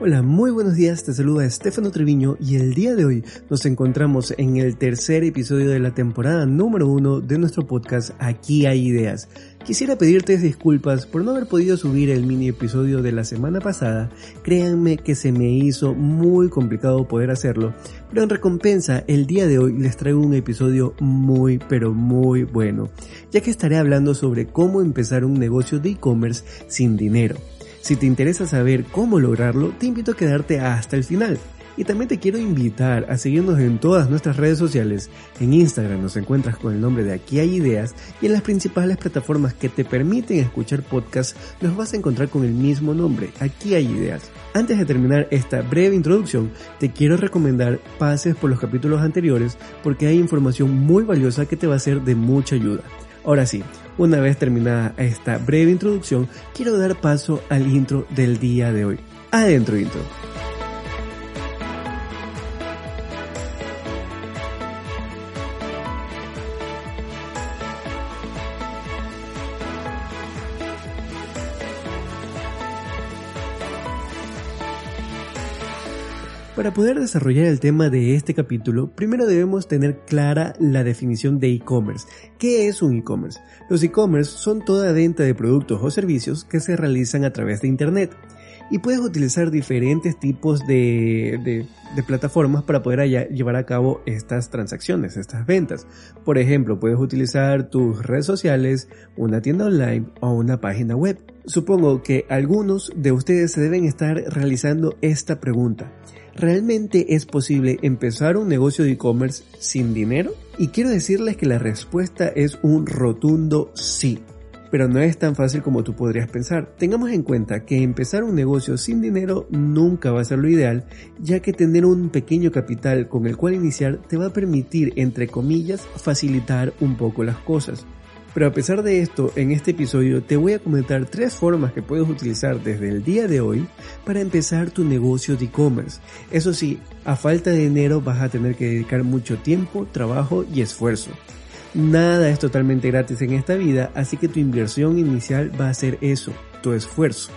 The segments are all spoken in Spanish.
Hola, muy buenos días, te saluda Estefano Treviño y el día de hoy nos encontramos en el tercer episodio de la temporada número uno de nuestro podcast Aquí hay ideas. Quisiera pedirte disculpas por no haber podido subir el mini episodio de la semana pasada, créanme que se me hizo muy complicado poder hacerlo, pero en recompensa el día de hoy les traigo un episodio muy pero muy bueno, ya que estaré hablando sobre cómo empezar un negocio de e-commerce sin dinero. Si te interesa saber cómo lograrlo, te invito a quedarte hasta el final. Y también te quiero invitar a seguirnos en todas nuestras redes sociales. En Instagram nos encuentras con el nombre de Aquí hay ideas y en las principales plataformas que te permiten escuchar podcasts los vas a encontrar con el mismo nombre, Aquí hay ideas. Antes de terminar esta breve introducción, te quiero recomendar pases por los capítulos anteriores porque hay información muy valiosa que te va a ser de mucha ayuda. Ahora sí, una vez terminada esta breve introducción, quiero dar paso al intro del día de hoy. Adentro intro. Para poder desarrollar el tema de este capítulo, primero debemos tener clara la definición de e-commerce. ¿Qué es un e-commerce? Los e-commerce son toda venta de productos o servicios que se realizan a través de Internet. Y puedes utilizar diferentes tipos de, plataformas para poder llevar a cabo estas transacciones, estas ventas. Por ejemplo, puedes utilizar tus redes sociales, una tienda online o una página web. Supongo que algunos de ustedes se deben estar realizando esta pregunta. ¿Realmente es posible empezar un negocio de e-commerce sin dinero? Y quiero decirles que la respuesta es un rotundo sí. Pero no es tan fácil como tú podrías pensar. Tengamos en cuenta que empezar un negocio sin dinero nunca va a ser lo ideal, ya que tener un pequeño capital con el cual iniciar te va a permitir, entre comillas, facilitar un poco las cosas. Pero a pesar de esto, en este episodio te voy a comentar tres formas que puedes utilizar desde el día de hoy para empezar tu negocio de e-commerce. Eso sí, a falta de dinero vas a tener que dedicar mucho tiempo, trabajo y esfuerzo. Nada es totalmente gratis en esta vida, así que tu inversión inicial va a ser eso, tu esfuerzo.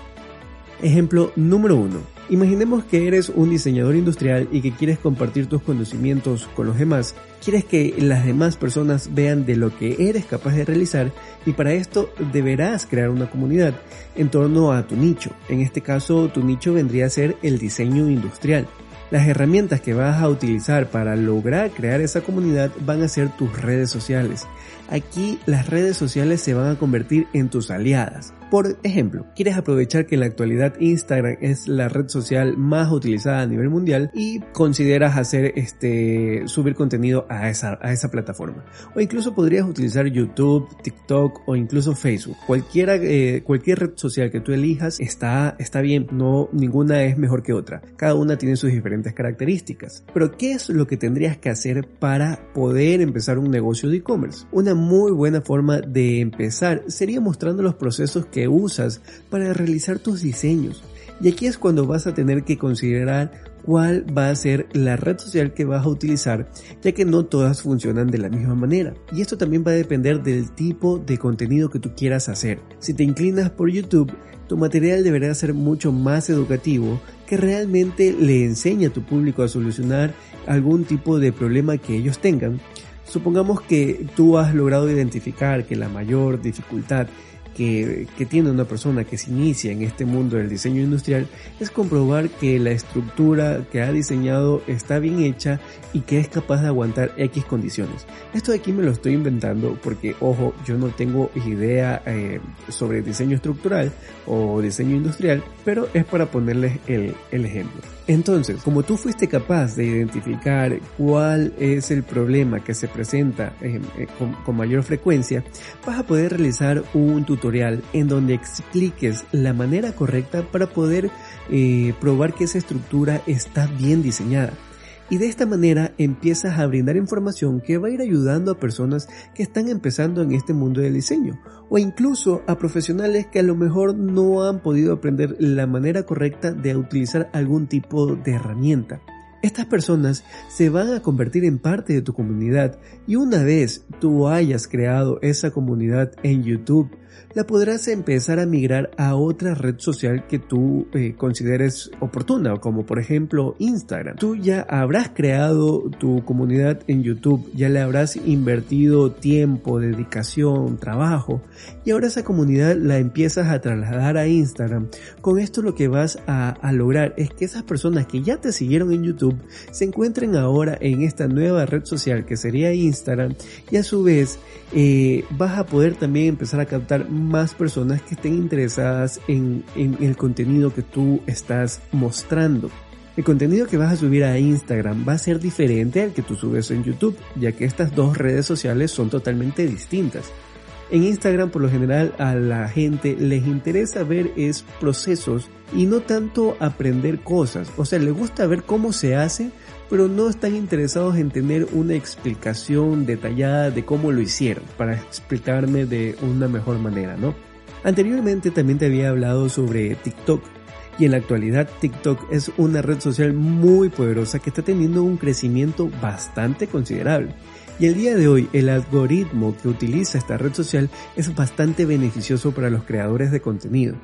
Ejemplo número 1. Imaginemos que eres un diseñador industrial y que quieres compartir tus conocimientos con los demás. Quieres que las demás personas vean de lo que eres capaz de realizar y para esto deberás crear una comunidad en torno a tu nicho. En este caso, tu nicho vendría a ser el diseño industrial. Las herramientas que vas a utilizar para lograr crear esa comunidad van a ser tus redes sociales. Aquí las redes sociales se van a convertir en tus aliadas. Por ejemplo, quieres aprovechar que en la actualidad Instagram es la red social más utilizada a nivel mundial y consideras hacer este subir contenido a esa, plataforma. O incluso podrías utilizar YouTube, TikTok o incluso Facebook. Cualquiera, eh, cualquier red social que tú elijas está, está bien, no ninguna es mejor que otra. Cada una tiene sus diferentes características. Pero ¿qué es lo que tendrías que hacer para poder empezar un negocio de e-commerce? Una muy buena forma de empezar sería mostrando los procesos que usas para realizar tus diseños. Y aquí es cuando vas a tener que considerar cuál va a ser la red social que vas a utilizar, ya que no todas funcionan de la misma manera. Y esto también va a depender del tipo de contenido que tú quieras hacer. Si te inclinas por YouTube, tu material deberá ser mucho más educativo que realmente le enseñe a tu público a solucionar algún tipo de problema que ellos tengan. Supongamos que tú has logrado identificar que la mayor dificultad que, tiene una persona que se inicia en este mundo del diseño industrial es comprobar que la estructura que ha diseñado está bien hecha y que es capaz de aguantar X condiciones. Esto de aquí me lo estoy inventando porque, ojo, yo no tengo idea eh, sobre diseño estructural o diseño industrial, pero es para ponerles el, el ejemplo. Entonces, como tú fuiste capaz de identificar cuál es el problema que se presenta eh, eh, con, con mayor frecuencia, vas a poder realizar un tutorial tutorial en donde expliques la manera correcta para poder eh, probar que esa estructura está bien diseñada. Y de esta manera empiezas a brindar información que va a ir ayudando a personas que están empezando en este mundo del diseño o incluso a profesionales que a lo mejor no han podido aprender la manera correcta de utilizar algún tipo de herramienta. Estas personas se van a convertir en parte de tu comunidad y una vez tú hayas creado esa comunidad en YouTube la podrás empezar a migrar a otra red social que tú eh, consideres oportuna, como por ejemplo Instagram. Tú ya habrás creado tu comunidad en YouTube, ya le habrás invertido tiempo, dedicación, trabajo, y ahora esa comunidad la empiezas a trasladar a Instagram. Con esto lo que vas a, lograr es que esas personas que ya te siguieron en YouTube se encuentren ahora en esta nueva red social que sería Instagram y a su vez eh, vas a poder también empezar a captar más personas que estén interesadas en, el contenido que tú estás mostrando. El contenido que vas a subir a Instagram va a ser diferente al que tú subes en YouTube, ya que estas dos redes sociales son totalmente distintas. En Instagram por lo general a la gente les interesa ver es procesos y no tanto aprender cosas. O sea, le gusta ver cómo se hace, pero no están interesados en tener una explicación detallada de cómo lo hicieron, para explicarme de una mejor manera, ¿no? Anteriormente también te había hablado sobre TikTok, y en la actualidad TikTok es una red social muy poderosa que está teniendo un crecimiento bastante considerable. Y el día de hoy el algoritmo que utiliza esta red social es bastante beneficioso para los creadores de contenido.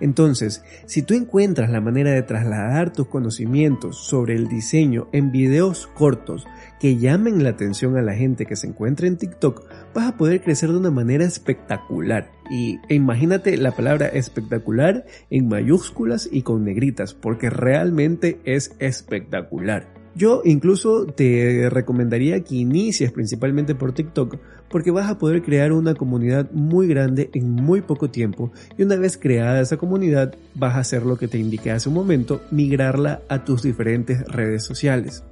Entonces, si tú encuentras la manera de trasladar tus conocimientos sobre el diseño en videos cortos que llamen la atención a la gente que se encuentra en TikTok, vas a poder crecer de una manera espectacular. Y imagínate la palabra espectacular en mayúsculas y con negritas, porque realmente es espectacular. Yo incluso te recomendaría que inicies principalmente por TikTok porque vas a poder crear una comunidad muy grande en muy poco tiempo y una vez creada esa comunidad vas a hacer lo que te indiqué hace un momento, migrarla a tus diferentes redes sociales.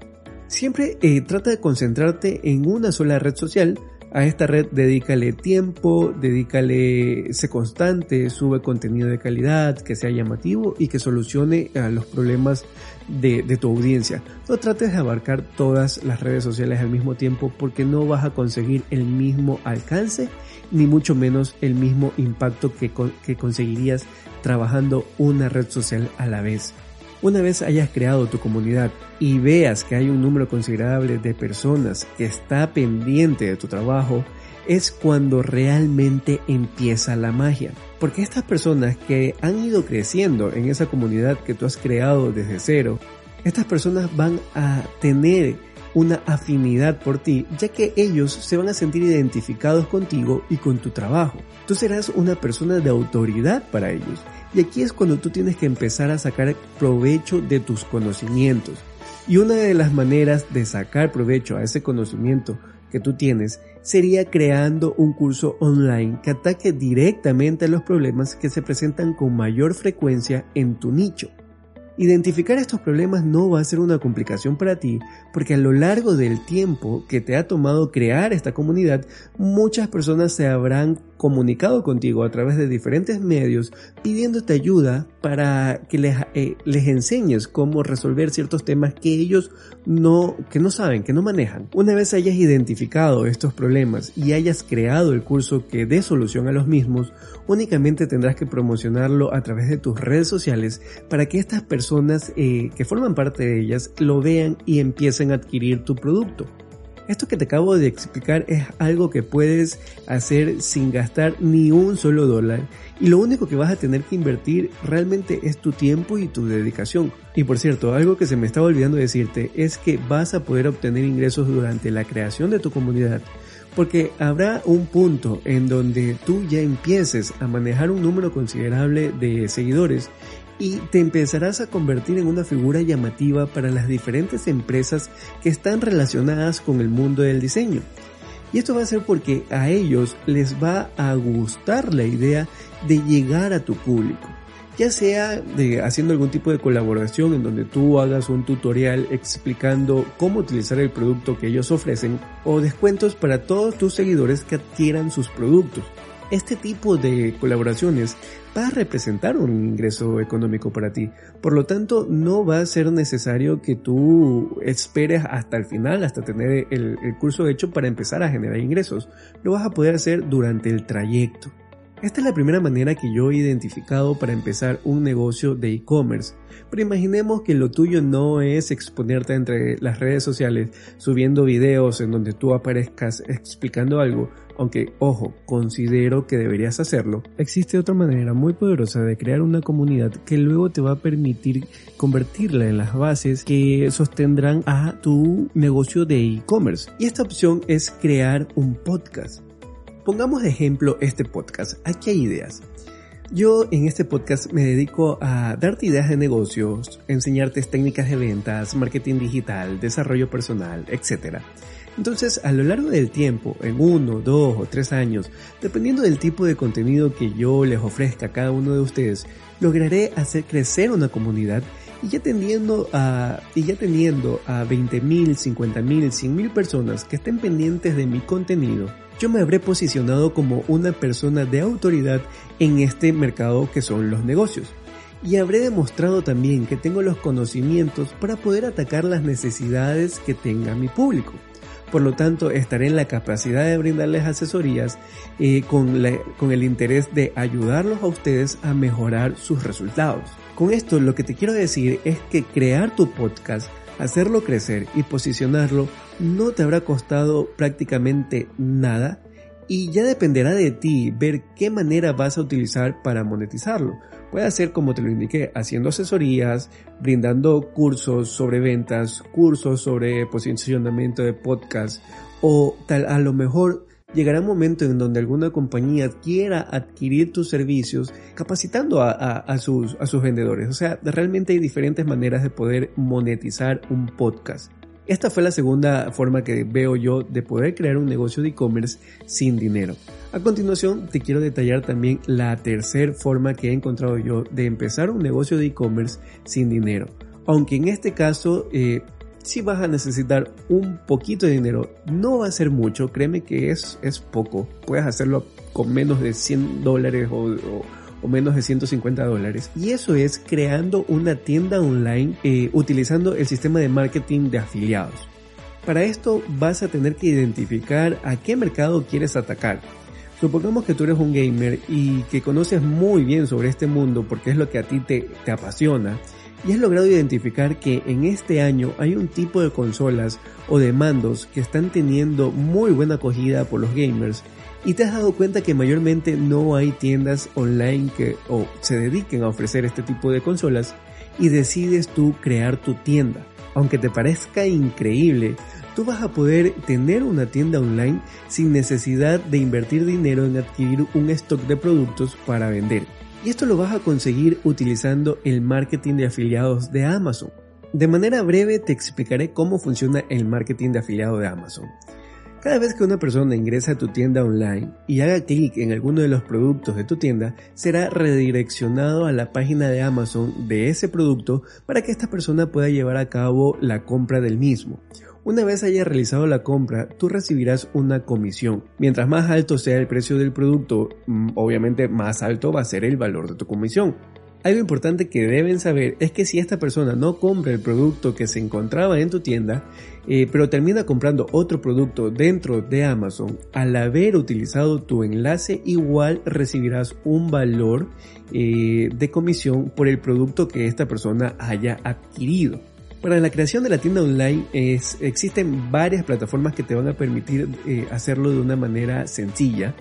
Siempre eh, trata de concentrarte en una sola red social a esta red dedícale tiempo, dedícale, sé constante, sube contenido de calidad, que sea llamativo y que solucione a los problemas de, tu audiencia. No trates de abarcar todas las redes sociales al mismo tiempo porque no vas a conseguir el mismo alcance ni mucho menos el mismo impacto que conseguirías trabajando una red social a la vez. Una vez hayas creado tu comunidad y veas que hay un número considerable de personas que está pendiente de tu trabajo, es cuando realmente empieza la magia. Porque estas personas que han ido creciendo en esa comunidad que tú has creado desde cero, estas personas van a tener una afinidad por ti, ya que ellos se van a sentir identificados contigo y con tu trabajo. Tú serás una persona de autoridad para ellos. Y aquí es cuando tú tienes que empezar a sacar provecho de tus conocimientos. Y una de las maneras de sacar provecho a ese conocimiento que tú tienes sería creando un curso online que ataque directamente a los problemas que se presentan con mayor frecuencia en tu nicho. Identificar estos problemas no va a ser una complicación para ti porque a lo largo del tiempo que te ha tomado crear esta comunidad, muchas personas se habrán comunicado contigo a través de diferentes medios pidiéndote ayuda para que les, eh, les enseñes cómo resolver ciertos temas que ellos no, que no saben, que no manejan. Una vez hayas identificado estos problemas y hayas creado el curso que dé solución a los mismos, únicamente tendrás que promocionarlo a través de tus redes sociales para que estas personas eh, que forman parte de ellas lo vean y empiecen a adquirir tu producto. Esto que te acabo de explicar es algo que puedes hacer sin gastar ni un solo dólar y lo único que vas a tener que invertir realmente es tu tiempo y tu dedicación. Y por cierto, algo que se me estaba olvidando decirte es que vas a poder obtener ingresos durante la creación de tu comunidad porque habrá un punto en donde tú ya empieces a manejar un número considerable de seguidores y te empezarás a convertir en una figura llamativa para las diferentes empresas que están relacionadas con el mundo del diseño. Y esto va a ser porque a ellos les va a gustar la idea de llegar a tu público. Ya sea de haciendo algún tipo de colaboración en donde tú hagas un tutorial explicando cómo utilizar el producto que ellos ofrecen o descuentos para todos tus seguidores que adquieran sus productos. Este tipo de colaboraciones va a representar un ingreso económico para ti. Por lo tanto, no va a ser necesario que tú esperes hasta el final, hasta tener el, curso hecho para empezar a generar ingresos. Lo vas a poder hacer durante el trayecto. Esta es la primera manera que yo he identificado para empezar un negocio de e-commerce. Pero imaginemos que lo tuyo no es exponerte entre las redes sociales subiendo videos en donde tú aparezcas explicando algo, aunque ojo, considero que deberías hacerlo. Existe otra manera muy poderosa de crear una comunidad que luego te va a permitir convertirla en las bases que sostendrán a tu negocio de e-commerce. Y esta opción es crear un podcast. Pongamos de ejemplo este podcast. Aquí hay ideas. Yo en este podcast me dedico a darte ideas de negocios, enseñarte técnicas de ventas, marketing digital, desarrollo personal, etc. Entonces, a lo largo del tiempo, en uno, dos o tres años, dependiendo del tipo de contenido que yo les ofrezca a cada uno de ustedes, lograré hacer crecer una comunidad y ya teniendo a, y ya teniendo a 20.000, 50.000, 100.000 personas que estén pendientes de mi contenido, yo me habré posicionado como una persona de autoridad en este mercado que son los negocios. Y habré demostrado también que tengo los conocimientos para poder atacar las necesidades que tenga mi público. Por lo tanto, estaré en la capacidad de brindarles asesorías eh, con, con el interés de ayudarlos a ustedes a mejorar sus resultados. Con esto lo que te quiero decir es que crear tu podcast hacerlo crecer y posicionarlo no te habrá costado prácticamente nada y ya dependerá de ti ver qué manera vas a utilizar para monetizarlo. Puede ser como te lo indiqué, haciendo asesorías, brindando cursos sobre ventas, cursos sobre posicionamiento de podcast o tal a lo mejor llegará un momento en donde alguna compañía quiera adquirir tus servicios capacitando a, sus, a sus vendedores. O sea, realmente hay diferentes maneras de poder monetizar un podcast. Esta fue la segunda forma que veo yo de poder crear un negocio de e-commerce sin dinero. A continuación te quiero detallar también la tercera forma que he encontrado yo de empezar un negocio de e-commerce sin dinero. Aunque en este caso eh, si vas a necesitar un poquito de dinero. No va a ser mucho, créeme que es, es poco. Puedes hacerlo con menos de 100 dólares o, menos de 150 dólares. Y eso es creando una tienda online eh, utilizando el sistema de marketing de afiliados. Para esto vas a tener que identificar a qué mercado quieres atacar. Supongamos que tú eres un gamer y que conoces muy bien sobre este mundo porque es lo que a ti te, te apasiona y has logrado identificar que en este año hay un tipo de consolas o de mandos que están teniendo muy buena acogida por los gamers y te has dado cuenta que mayormente no hay tiendas online que o se dediquen a ofrecer este tipo de consolas y decides tú crear tu tienda. Aunque te parezca increíble, tú vas a poder tener una tienda online sin necesidad de invertir dinero en adquirir un stock de productos para vender. Y esto lo vas a conseguir utilizando el marketing de afiliados de Amazon. De manera breve te explicaré cómo funciona el marketing de afiliado de Amazon. Cada vez que una persona ingresa a tu tienda online y haga clic en alguno de los productos de tu tienda, será redireccionado a la página de Amazon de ese producto para que esta persona pueda llevar a cabo la compra del mismo. Una vez haya realizado la compra, tú recibirás una comisión. Mientras más alto sea el precio del producto, mm, obviamente más alto va a ser el valor de tu comisión. Algo importante que deben saber es que si esta persona no compra el producto que se encontraba en tu tienda, eh, pero termina comprando otro producto dentro de Amazon, al haber utilizado tu enlace igual recibirás un valor eh, de comisión por el producto que esta persona haya adquirido. Para la creación de la tienda online existen varias plataformas que te van a permitir eh, hacerlo de una manera sencilla.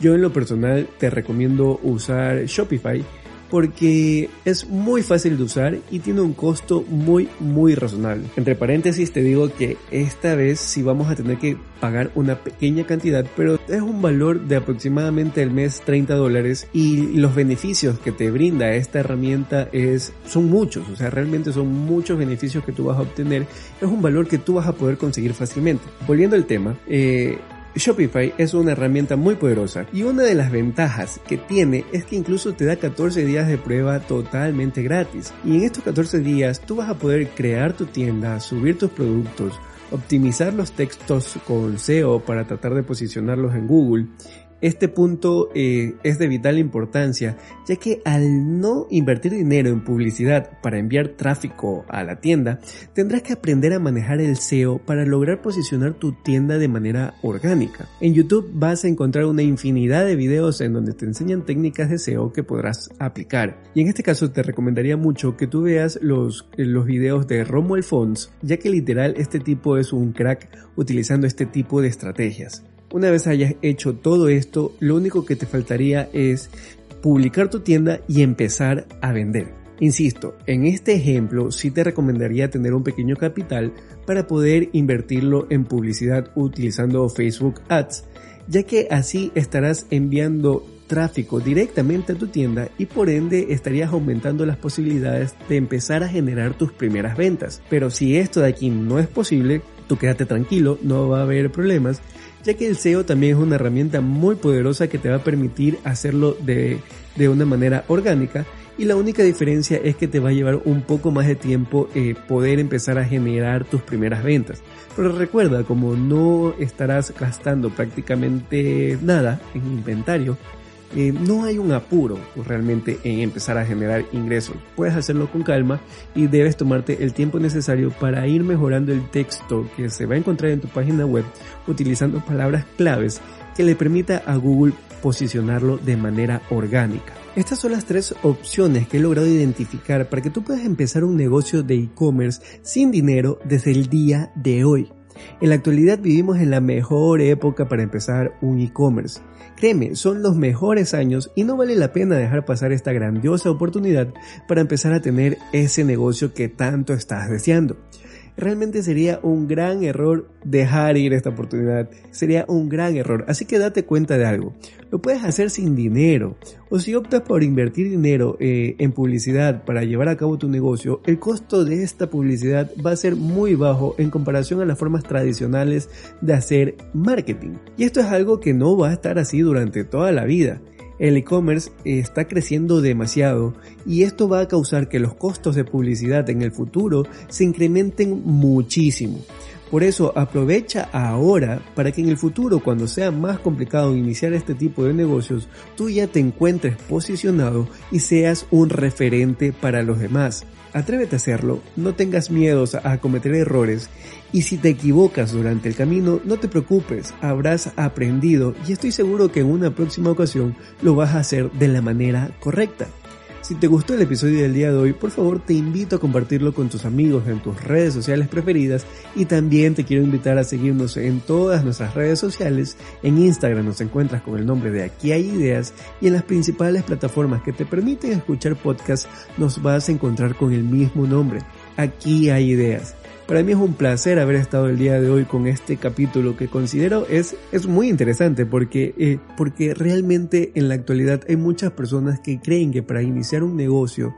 Yo en lo personal te recomiendo usar Shopify porque es muy fácil de usar y tiene un costo muy muy razonable. Entre paréntesis te digo que esta vez sí vamos a tener que pagar una pequeña cantidad, pero es un valor de aproximadamente el mes 30 dólares y los beneficios que te brinda esta herramienta es, son muchos, o sea, realmente son muchos beneficios que tú vas a obtener. Es un valor que tú vas a poder conseguir fácilmente. Volviendo al tema, eh, Shopify es una herramienta muy poderosa y una de las ventajas que tiene es que incluso te da 14 días de prueba totalmente gratis. Y en estos 14 días tú vas a poder crear tu tienda, subir tus productos, optimizar los textos con SEO para tratar de posicionarlos en Google Este punto eh, es de vital importancia, ya que al no invertir dinero en publicidad para enviar tráfico a la tienda, tendrás que aprender a manejar el SEO para lograr posicionar tu tienda de manera orgánica. En YouTube vas a encontrar una infinidad de videos en donde te enseñan técnicas de SEO que podrás aplicar. Y en este caso te recomendaría mucho que tú veas los, los videos de Romuald Fons, ya que literal este tipo es un crack utilizando este tipo de estrategias. Una vez hayas hecho todo esto, lo único que te faltaría es publicar tu tienda y empezar a vender. Insisto, en este ejemplo sí te recomendaría tener un pequeño capital para poder invertirlo en publicidad utilizando Facebook Ads, ya que así estarás enviando tráfico directamente a tu tienda y por ende estarías aumentando las posibilidades de empezar a generar tus primeras ventas. Pero si esto de aquí no es posible, tú quédate tranquilo, no va a haber problemas, ya que el SEO también es una herramienta muy poderosa que te va a permitir hacerlo de, de una manera orgánica y la única diferencia es que te va a llevar un poco más de tiempo eh, poder empezar a generar tus primeras ventas. Pero recuerda, como no estarás gastando prácticamente nada en inventario, eh, no hay un apuro realmente en empezar a generar ingresos. Puedes hacerlo con calma y debes tomarte el tiempo necesario para ir mejorando el texto que se va a encontrar en tu página web utilizando palabras claves que le permita a Google posicionarlo de manera orgánica. Estas son las tres opciones que he logrado identificar para que tú puedas empezar un negocio de e-commerce sin dinero desde el día de hoy. En la actualidad vivimos en la mejor época para empezar un e-commerce. Créeme, son los mejores años y no vale la pena dejar pasar esta grandiosa oportunidad para empezar a tener ese negocio que tanto estás deseando realmente sería un gran error dejar ir esta oportunidad. Sería un gran error. Así que date cuenta de algo. Lo puedes hacer sin dinero. O si optas por invertir dinero eh, en publicidad para llevar a cabo tu negocio, el costo de esta publicidad va a ser muy bajo en comparación a las formas tradicionales de hacer marketing. Y esto es algo que no va a estar así durante toda la vida. El e-commerce está creciendo demasiado y esto va a causar que los costos de publicidad en el futuro se incrementen muchísimo. Por eso aprovecha ahora para que en el futuro, cuando sea más complicado iniciar este tipo de negocios, tú ya te encuentres posicionado y seas un referente para los demás. Atrévete a hacerlo, no tengas miedos a cometer errores y si te equivocas durante el camino, no te preocupes, habrás aprendido y estoy seguro que en una próxima ocasión lo vas a hacer de la manera correcta. Si te gustó el episodio del día de hoy, por favor te invito a compartirlo con tus amigos en tus redes sociales preferidas y también te quiero invitar a seguirnos en todas nuestras redes sociales. En Instagram nos encuentras con el nombre de Aquí hay ideas y en las principales plataformas que te permiten escuchar podcasts nos vas a encontrar con el mismo nombre. Aquí hay ideas. Para mí es un placer haber estado el día de hoy con este capítulo que considero es, es muy interesante porque, eh, porque realmente en la actualidad hay muchas personas que creen que para iniciar un negocio,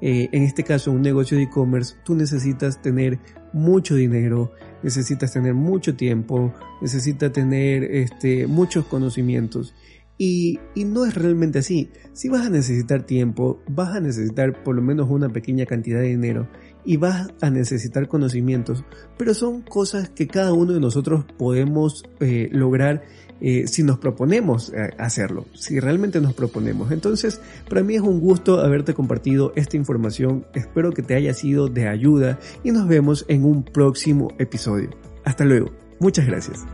eh, en este caso un negocio de e-commerce, tú necesitas tener mucho dinero, necesitas tener mucho tiempo, necesitas tener este, muchos conocimientos. Y, no es realmente así. Si vas a necesitar tiempo, vas a necesitar por lo menos una pequeña cantidad de dinero y vas a necesitar conocimientos, pero son cosas que cada uno de nosotros podemos eh, lograr eh, si nos proponemos eh, hacerlo, si realmente nos proponemos. Entonces, para mí es un gusto haberte compartido esta información, espero que te haya sido de ayuda y nos vemos en un próximo episodio. Hasta luego, muchas gracias.